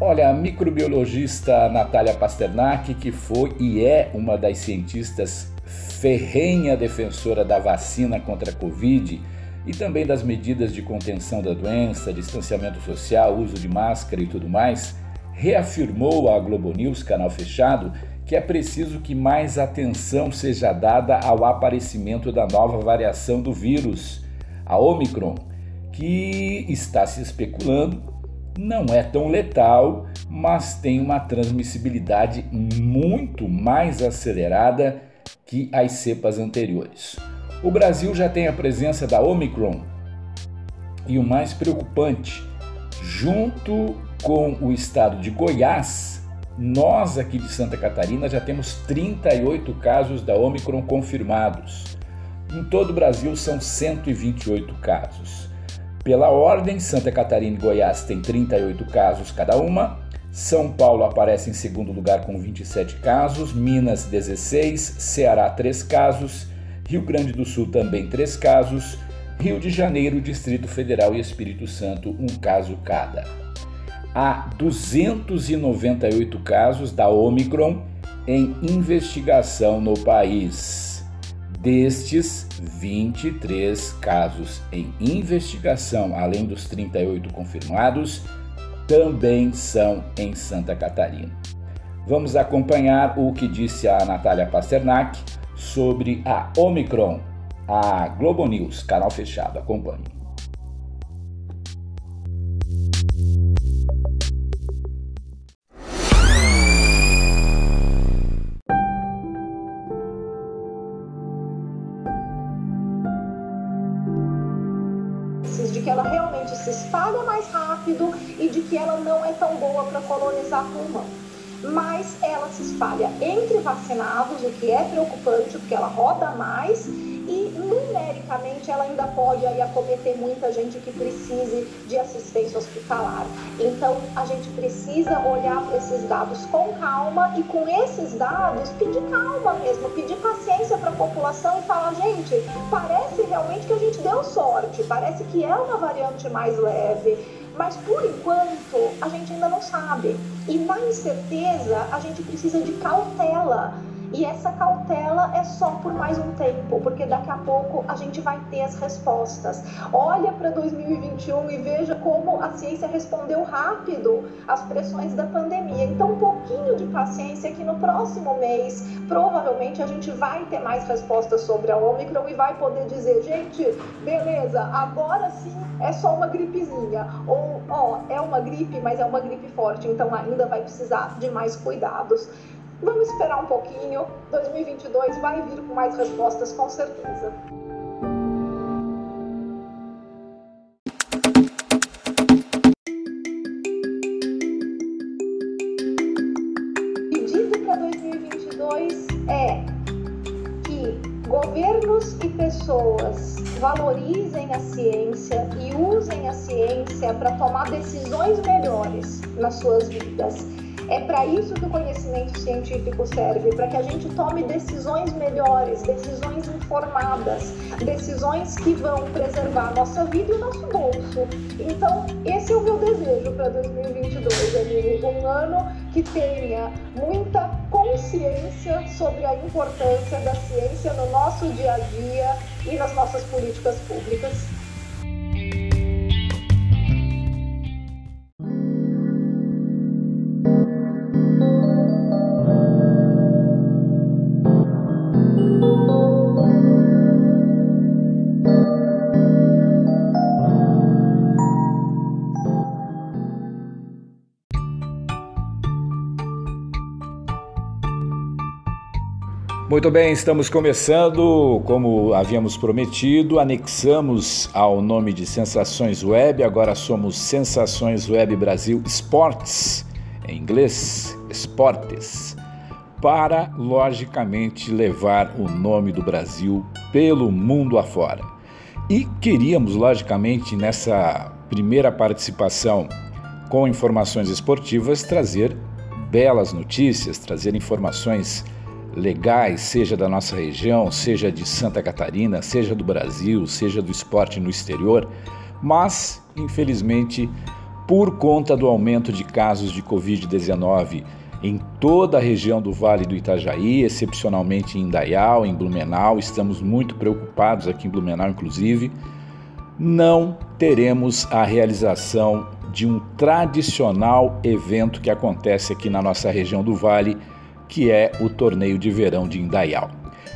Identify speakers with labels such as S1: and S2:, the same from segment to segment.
S1: Olha, a microbiologista Natália Pasternak, que foi e é uma das cientistas ferrenha defensora da vacina contra a Covid e também das medidas de contenção da doença, distanciamento social, uso de máscara e tudo mais, reafirmou à Globo News, canal fechado, que é preciso que mais atenção seja dada ao aparecimento da nova variação do vírus, a Omicron, que está se especulando não é tão letal, mas tem uma transmissibilidade muito mais acelerada que as cepas anteriores. O Brasil já tem a presença da Omicron e o mais preocupante, junto com o estado de Goiás, nós aqui de Santa Catarina já temos 38 casos da Omicron confirmados. Em todo o Brasil são 128 casos. Pela ordem, Santa Catarina e Goiás têm 38 casos cada uma. São Paulo aparece em segundo lugar com 27 casos, Minas 16, Ceará 3 casos, Rio Grande do Sul também 3 casos, Rio de Janeiro, Distrito Federal e Espírito Santo um caso cada. Há 298 casos da Omicron em investigação no país. Destes, 23 casos em investigação, além dos 38 confirmados, também são em Santa Catarina. Vamos acompanhar o que disse a Natália Pasternak sobre a Omicron. A Globo News, canal fechado, acompanhe.
S2: Rápido e de que ela não é tão boa para colonizar pulmão. Mas ela se espalha entre vacinados, o que é preocupante, porque ela roda mais e numericamente ela ainda pode aí acometer muita gente que precise de assistência hospitalar. Então a gente precisa olhar para esses dados com calma e com esses dados pedir calma mesmo, pedir paciência para a população e falar, gente, parece realmente que a gente deu sorte, parece que é uma variante mais leve mas por enquanto a gente ainda não sabe. E na incerteza a gente precisa de cautela e essa cautela é só por mais um tempo, porque daqui a pouco a gente vai ter as respostas. Olha para 2021 e veja como a ciência respondeu rápido às pressões da pandemia. Então, um pouquinho de paciência que no próximo mês, provavelmente a gente vai ter mais respostas sobre a Omicron e vai poder dizer, gente, beleza, agora sim é só uma gripezinha. Ou, ó, é uma gripe, mas é uma gripe forte, então ainda vai precisar de mais cuidados. Vamos esperar um pouquinho. 2022 vai vir com mais respostas, com certeza. Pedido para 2022 é que governos e pessoas valorizem a ciência e usem a ciência para tomar decisões melhores nas suas vidas é para isso que o conhecimento científico serve, para que a gente tome decisões melhores, decisões informadas, decisões que vão preservar a nossa vida e o nosso bolso. Então, esse é o meu desejo para 2022, amigo. Um ano que tenha muita consciência sobre a importância da ciência no nosso dia a dia e nas nossas políticas públicas.
S1: Muito bem, estamos começando, como havíamos prometido, anexamos ao nome de Sensações Web, agora somos Sensações Web Brasil Sports, em inglês, Esportes, para, logicamente, levar o nome do Brasil pelo mundo afora. E queríamos, logicamente, nessa primeira participação com informações esportivas, trazer belas notícias, trazer informações legais, seja da nossa região, seja de Santa Catarina, seja do Brasil, seja do esporte no exterior, mas infelizmente por conta do aumento de casos de Covid-19 em toda a região do Vale do Itajaí, excepcionalmente em Indaial, em Blumenau, estamos muito preocupados aqui em Blumenau, inclusive, não teremos a realização de um tradicional evento que acontece aqui na nossa região do Vale, que é o Torneio de Verão de Indaial.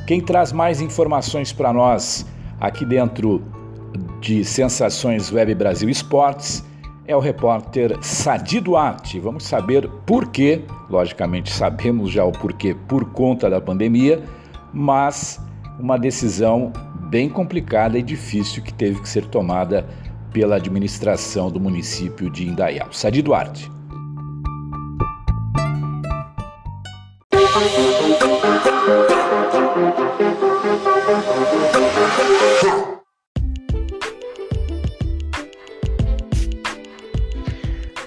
S1: Quem traz mais informações para nós aqui dentro de Sensações Web Brasil Esportes é o repórter Sadi Duarte. Vamos saber por quê, logicamente sabemos já o porquê por conta da pandemia, mas uma decisão bem complicada e difícil que teve que ser tomada pela administração do município de Indaial. Sadi Duarte.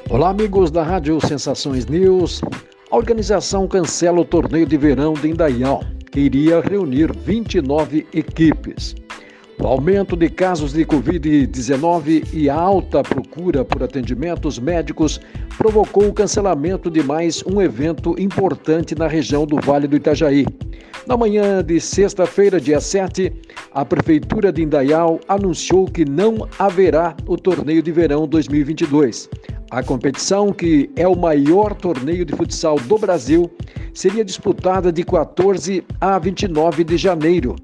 S3: Olá, amigos da Rádio Sensações News. A organização cancela o torneio de verão de Indaial, que iria reunir 29 equipes. O aumento de casos de Covid-19 e alta procura por atendimentos médicos provocou o cancelamento de mais um evento importante na região do Vale do Itajaí. Na manhã de sexta-feira, dia 7, a Prefeitura de Indaial anunciou que não haverá o torneio de verão 2022. A competição, que é o maior torneio de futsal do Brasil, seria disputada de 14 a 29 de janeiro.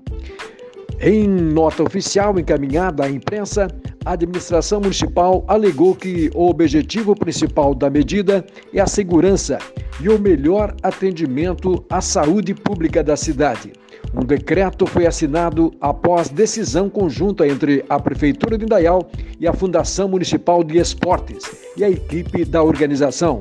S3: Em nota oficial encaminhada à imprensa, a administração municipal alegou que o objetivo principal da medida é a segurança e o melhor atendimento à saúde pública da cidade. Um decreto foi assinado após decisão conjunta entre a Prefeitura de Indaial e a Fundação Municipal de Esportes e a equipe da organização.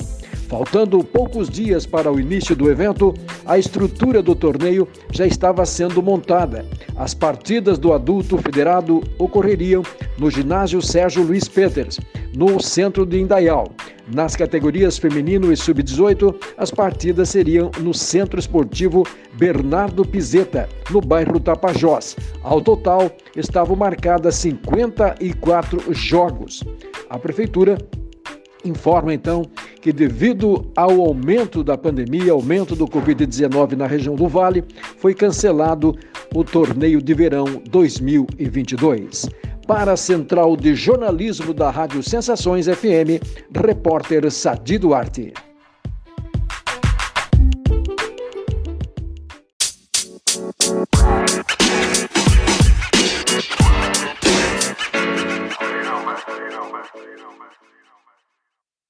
S3: Faltando poucos dias para o início do evento, a estrutura do torneio já estava sendo montada. As partidas do adulto federado ocorreriam no ginásio Sérgio Luiz Peters, no centro de Indaial. Nas categorias feminino e sub-18, as partidas seriam no Centro Esportivo Bernardo Pizeta, no bairro Tapajós. Ao total, estavam marcadas 54 jogos. A prefeitura informa então que devido ao aumento da pandemia, aumento do Covid-19 na região do Vale, foi cancelado o torneio de verão 2022. Para a Central de Jornalismo da Rádio Sensações FM, repórter Sadi Duarte.